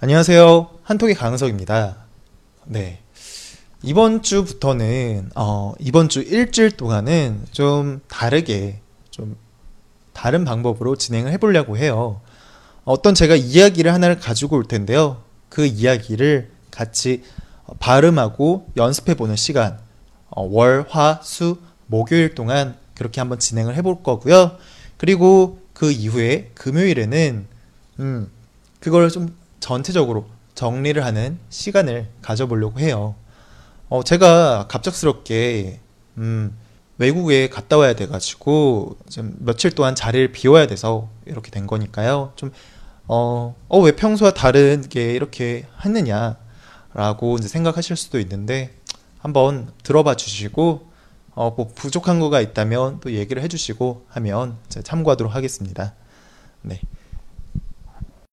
안녕하세요. 한톡의 강석입니다. 네. 이번 주부터는, 어, 이번 주 일주일 동안은 좀 다르게, 좀 다른 방법으로 진행을 해보려고 해요. 어떤 제가 이야기를 하나를 가지고 올 텐데요. 그 이야기를 같이 발음하고 연습해보는 시간, 어, 월, 화, 수, 목요일 동안 그렇게 한번 진행을 해볼 거고요. 그리고 그 이후에 금요일에는, 음, 그걸 좀 전체적으로 정리를 하는 시간을 가져보려고 해요. 어, 제가 갑작스럽게, 음, 외국에 갔다 와야 돼가지고, 좀 며칠 동안 자리를 비워야 돼서 이렇게 된 거니까요. 좀, 어, 어, 왜 평소와 다르게 이렇게 했느냐, 라고 이제 생각하실 수도 있는데, 한번 들어봐 주시고, 어, 뭐 부족한 거가 있다면 또 얘기를 해주시고 하면 참고하도록 하겠습니다. 네.